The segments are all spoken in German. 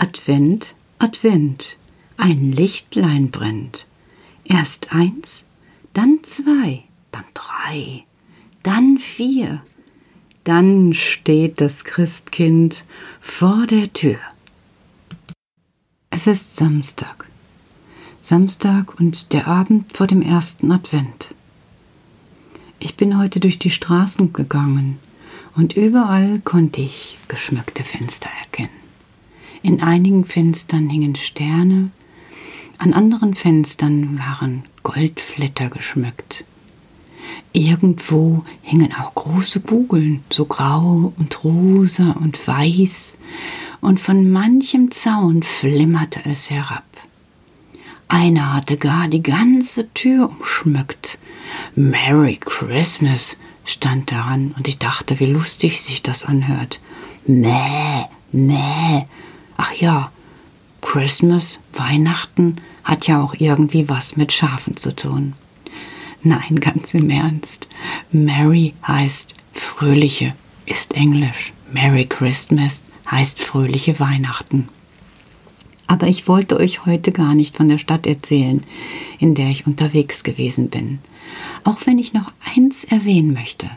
Advent, Advent, ein Lichtlein brennt. Erst eins, dann zwei, dann drei, dann vier. Dann steht das Christkind vor der Tür. Es ist Samstag. Samstag und der Abend vor dem ersten Advent. Ich bin heute durch die Straßen gegangen und überall konnte ich geschmückte Fenster erkennen. In einigen Fenstern hingen Sterne, an anderen Fenstern waren Goldflitter geschmückt. Irgendwo hingen auch große Kugeln, so grau und rosa und weiß, und von manchem Zaun flimmerte es herab. Einer hatte gar die ganze Tür umschmückt. Merry Christmas stand daran, und ich dachte, wie lustig sich das anhört. Mäh, mäh. Ach ja, Christmas, Weihnachten hat ja auch irgendwie was mit Schafen zu tun. Nein, ganz im Ernst. Merry heißt fröhliche, ist Englisch. Merry Christmas heißt fröhliche Weihnachten. Aber ich wollte euch heute gar nicht von der Stadt erzählen, in der ich unterwegs gewesen bin. Auch wenn ich noch eins erwähnen möchte.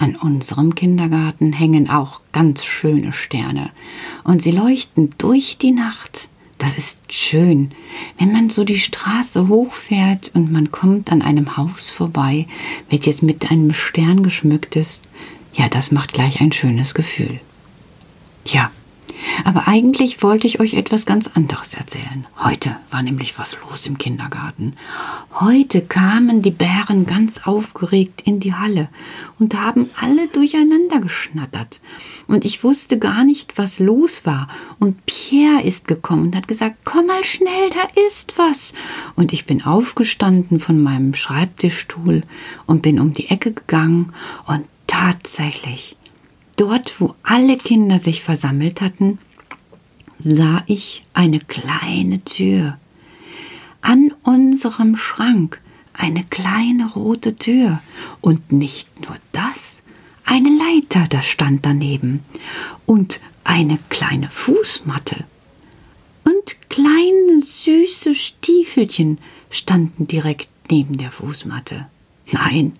An unserem Kindergarten hängen auch ganz schöne Sterne und sie leuchten durch die Nacht. Das ist schön, wenn man so die Straße hochfährt und man kommt an einem Haus vorbei, welches mit einem Stern geschmückt ist. Ja, das macht gleich ein schönes Gefühl. Tja, aber eigentlich wollte ich euch etwas ganz anderes erzählen. Heute war nämlich was los im Kindergarten. Heute kamen die Bären ganz aufgeregt in die Halle und haben alle durcheinander geschnattert. Und ich wusste gar nicht, was los war. Und Pierre ist gekommen und hat gesagt, komm mal schnell, da ist was. Und ich bin aufgestanden von meinem Schreibtischstuhl und bin um die Ecke gegangen und tatsächlich Dort, wo alle Kinder sich versammelt hatten, sah ich eine kleine Tür. An unserem Schrank eine kleine rote Tür. Und nicht nur das, eine Leiter, da stand daneben. Und eine kleine Fußmatte. Und kleine süße Stiefelchen standen direkt neben der Fußmatte. Nein,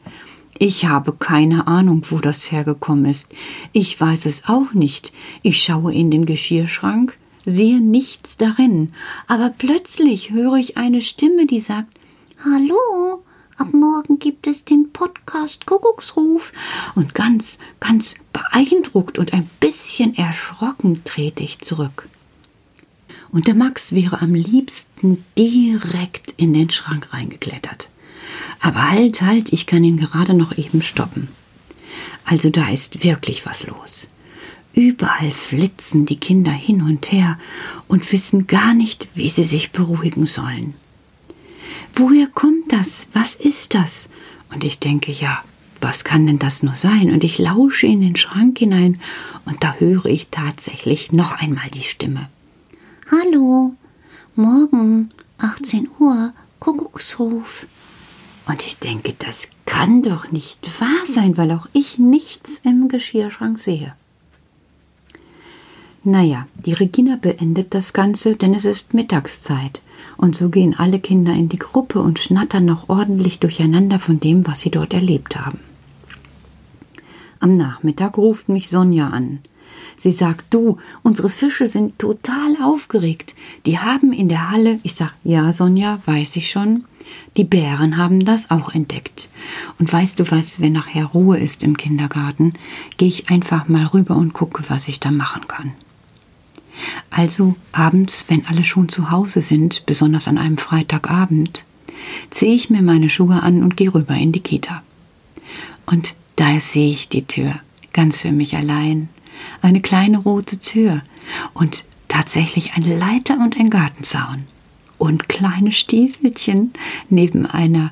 ich habe keine Ahnung, wo das hergekommen ist. Ich weiß es auch nicht. Ich schaue in den Geschirrschrank, sehe nichts darin, aber plötzlich höre ich eine Stimme, die sagt Hallo, ab morgen gibt es den Podcast Kuckucksruf. Und ganz, ganz beeindruckt und ein bisschen erschrocken trete ich zurück. Und der Max wäre am liebsten direkt in den Schrank reingeklettert. Aber halt, halt, ich kann ihn gerade noch eben stoppen. Also da ist wirklich was los. Überall flitzen die Kinder hin und her und wissen gar nicht, wie sie sich beruhigen sollen. Woher kommt das? Was ist das? Und ich denke, ja, was kann denn das nur sein? Und ich lausche in den Schrank hinein und da höre ich tatsächlich noch einmal die Stimme. Hallo, morgen 18 Uhr, Kuckucksruf. Und ich denke, das kann doch nicht wahr sein, weil auch ich nichts im Geschirrschrank sehe. Naja, die Regina beendet das Ganze, denn es ist Mittagszeit. Und so gehen alle Kinder in die Gruppe und schnattern noch ordentlich durcheinander von dem, was sie dort erlebt haben. Am Nachmittag ruft mich Sonja an. Sie sagt, du, unsere Fische sind total aufgeregt. Die haben in der Halle, ich sag, ja, Sonja, weiß ich schon, die Bären haben das auch entdeckt. Und weißt du was, wenn nachher Ruhe ist im Kindergarten, gehe ich einfach mal rüber und gucke, was ich da machen kann. Also abends, wenn alle schon zu Hause sind, besonders an einem Freitagabend, ziehe ich mir meine Schuhe an und gehe rüber in die Kita. Und da sehe ich die Tür, ganz für mich allein, eine kleine rote Tür und tatsächlich eine Leiter und ein Gartenzaun und kleine Stiefelchen neben einer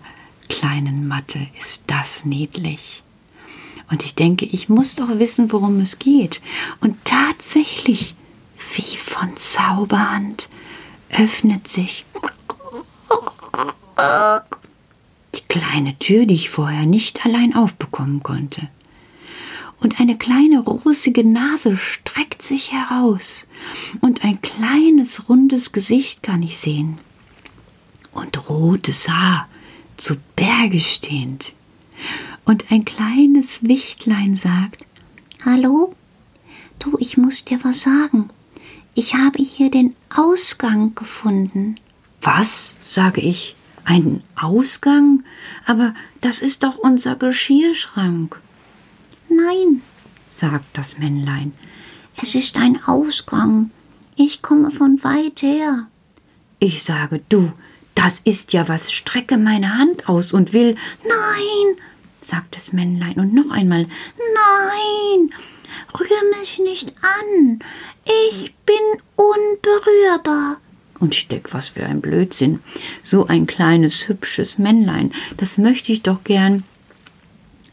kleinen Matte. Ist das niedlich? Und ich denke, ich muss doch wissen, worum es geht. Und tatsächlich, wie von Zauberhand, öffnet sich die kleine Tür, die ich vorher nicht allein aufbekommen konnte. Und eine kleine rosige Nase streckt sich heraus und ein kleines rundes Gesicht kann ich sehen und rotes Haar zu Berge stehend. Und ein kleines Wichtlein sagt Hallo? Du, ich muss dir was sagen. Ich habe hier den Ausgang gefunden. Was? sage ich. Ein Ausgang? Aber das ist doch unser Geschirrschrank. Nein, sagt das Männlein. Es ist ein Ausgang. Ich komme von weit her. Ich sage, du, das ist ja was, strecke meine Hand aus und will. Nein, sagt das Männlein und noch einmal. Nein, rühr mich nicht an. Ich bin unberührbar. Und ich denk, was für ein Blödsinn. So ein kleines, hübsches Männlein, das möchte ich doch gern.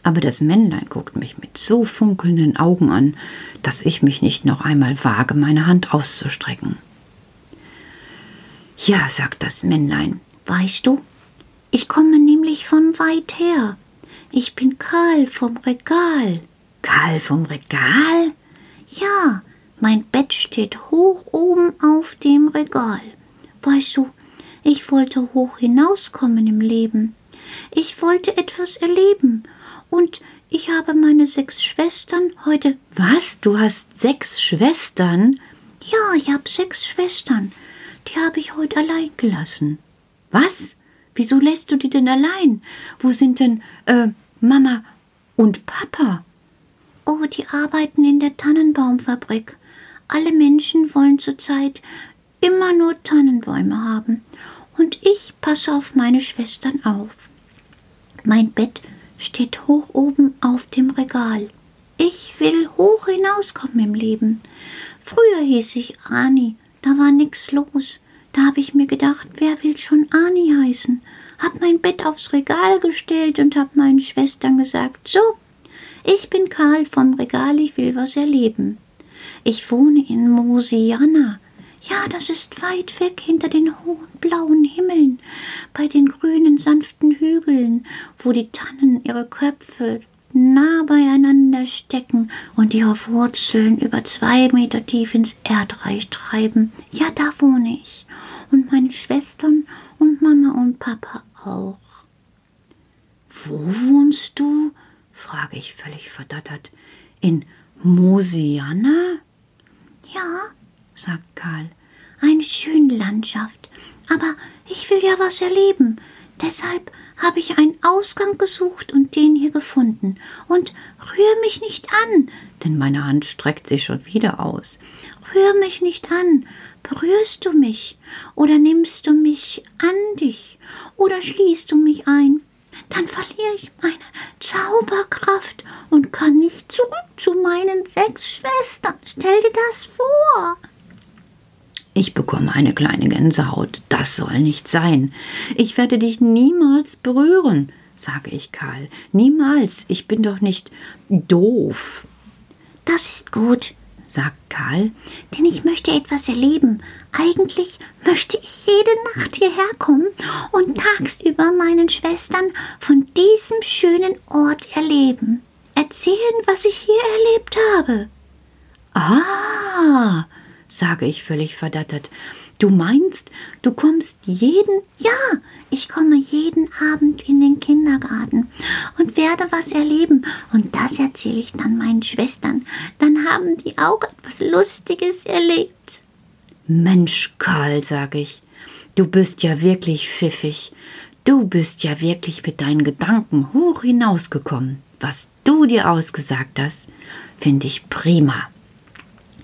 Aber das Männlein guckt mich mit so funkelnden Augen an, dass ich mich nicht noch einmal wage, meine Hand auszustrecken. Ja, sagt das Männlein, weißt du, ich komme nämlich von weit her. Ich bin Karl vom Regal. Karl vom Regal? Ja, mein Bett steht hoch oben auf dem Regal. Weißt du, ich wollte hoch hinauskommen im Leben. Ich wollte etwas erleben. Und ich habe meine sechs Schwestern heute. Was? Du hast sechs Schwestern? Ja, ich habe sechs Schwestern. Die habe ich heute allein gelassen. Was? Wieso lässt du die denn allein? Wo sind denn äh, Mama und Papa? Oh, die arbeiten in der Tannenbaumfabrik. Alle Menschen wollen zurzeit immer nur Tannenbäume haben. Und ich passe auf meine Schwestern auf. Mein Bett steht hoch oben auf dem Regal. Ich will hoch hinauskommen im Leben. Früher hieß ich Ani, da war nix los. Da habe ich mir gedacht, wer will schon Ani heißen? Hab mein Bett aufs Regal gestellt und hab meinen Schwestern gesagt, so, ich bin Karl vom Regal, ich will was erleben. Ich wohne in Mosiana, ja, das ist weit weg hinter den hohen blauen Himmeln, bei den grünen sanften Hügeln, wo die Tannen ihre Köpfe nah beieinander stecken und ihre Wurzeln über zwei Meter tief ins Erdreich treiben. Ja, da wohne ich. Und meine Schwestern und Mama und Papa auch. Wo wohnst du? frage ich völlig verdattert. In Mosiana? Ja, sagt Karl. Eine schöne Landschaft. Aber ich will ja was erleben. Deshalb habe ich einen Ausgang gesucht und den hier gefunden. Und rühr mich nicht an, denn meine Hand streckt sich schon wieder aus. Rühr mich nicht an. Berührst du mich? Oder nimmst du mich an dich? Oder schließt du mich ein? Dann verliere ich meine Zauberkraft und kann nicht zurück zu meinen sechs Schwestern. Stell dir das vor. Ich bekomme eine kleine Gänsehaut. Das soll nicht sein. Ich werde dich niemals berühren, sage ich Karl. Niemals. Ich bin doch nicht doof. Das ist gut, sagt Karl, denn ich möchte etwas erleben. Eigentlich möchte ich jede Nacht hierher kommen und tagsüber meinen Schwestern von diesem schönen Ort erleben. Erzählen, was ich hier erlebt habe. Ah, sage ich völlig verdattert. Du meinst, du kommst jeden. Ja, ich komme jeden Abend in den Kindergarten und werde was erleben. Und das erzähle ich dann meinen Schwestern. Dann haben die auch etwas Lustiges erlebt. Mensch, Karl, sage ich, du bist ja wirklich pfiffig. Du bist ja wirklich mit deinen Gedanken hoch hinausgekommen. Was du dir ausgesagt hast, finde ich prima.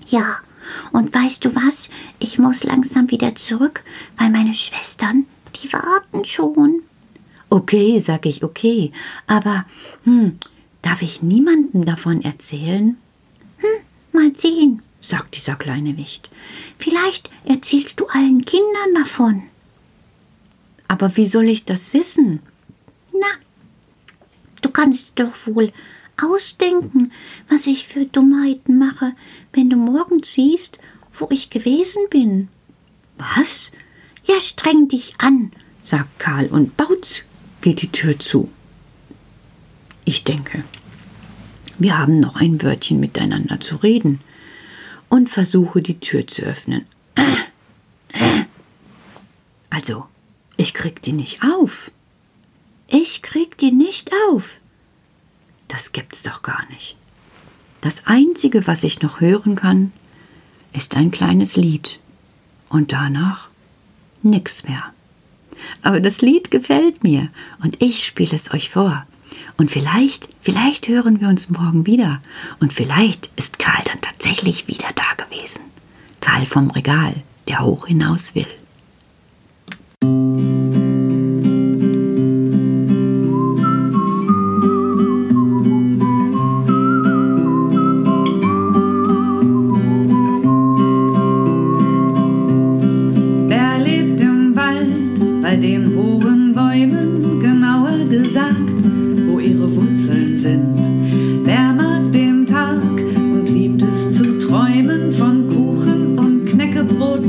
Ja, und weißt du was? Ich muss langsam wieder zurück, weil meine Schwestern, die warten schon. Okay, sag ich, okay. Aber, hm, darf ich niemandem davon erzählen? Hm, mal sehen, sagt dieser kleine Wicht. Vielleicht erzählst du allen Kindern davon. Aber wie soll ich das wissen? Na, du kannst doch wohl ausdenken, was ich für Dummheiten mache, wenn du morgen siehst, wo ich gewesen bin. Was? Ja, streng dich an, sagt Karl und bautz geht die Tür zu. Ich denke, Wir haben noch ein Wörtchen miteinander zu reden und versuche die Tür zu öffnen. Also, ich krieg die nicht auf. Ich krieg die nicht auf. Das gibt's doch gar nicht. Das Einzige, was ich noch hören kann, ist ein kleines Lied. Und danach nix mehr. Aber das Lied gefällt mir und ich spiele es euch vor. Und vielleicht, vielleicht hören wir uns morgen wieder. Und vielleicht ist Karl dann tatsächlich wieder da gewesen. Karl vom Regal, der hoch hinaus will.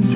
Das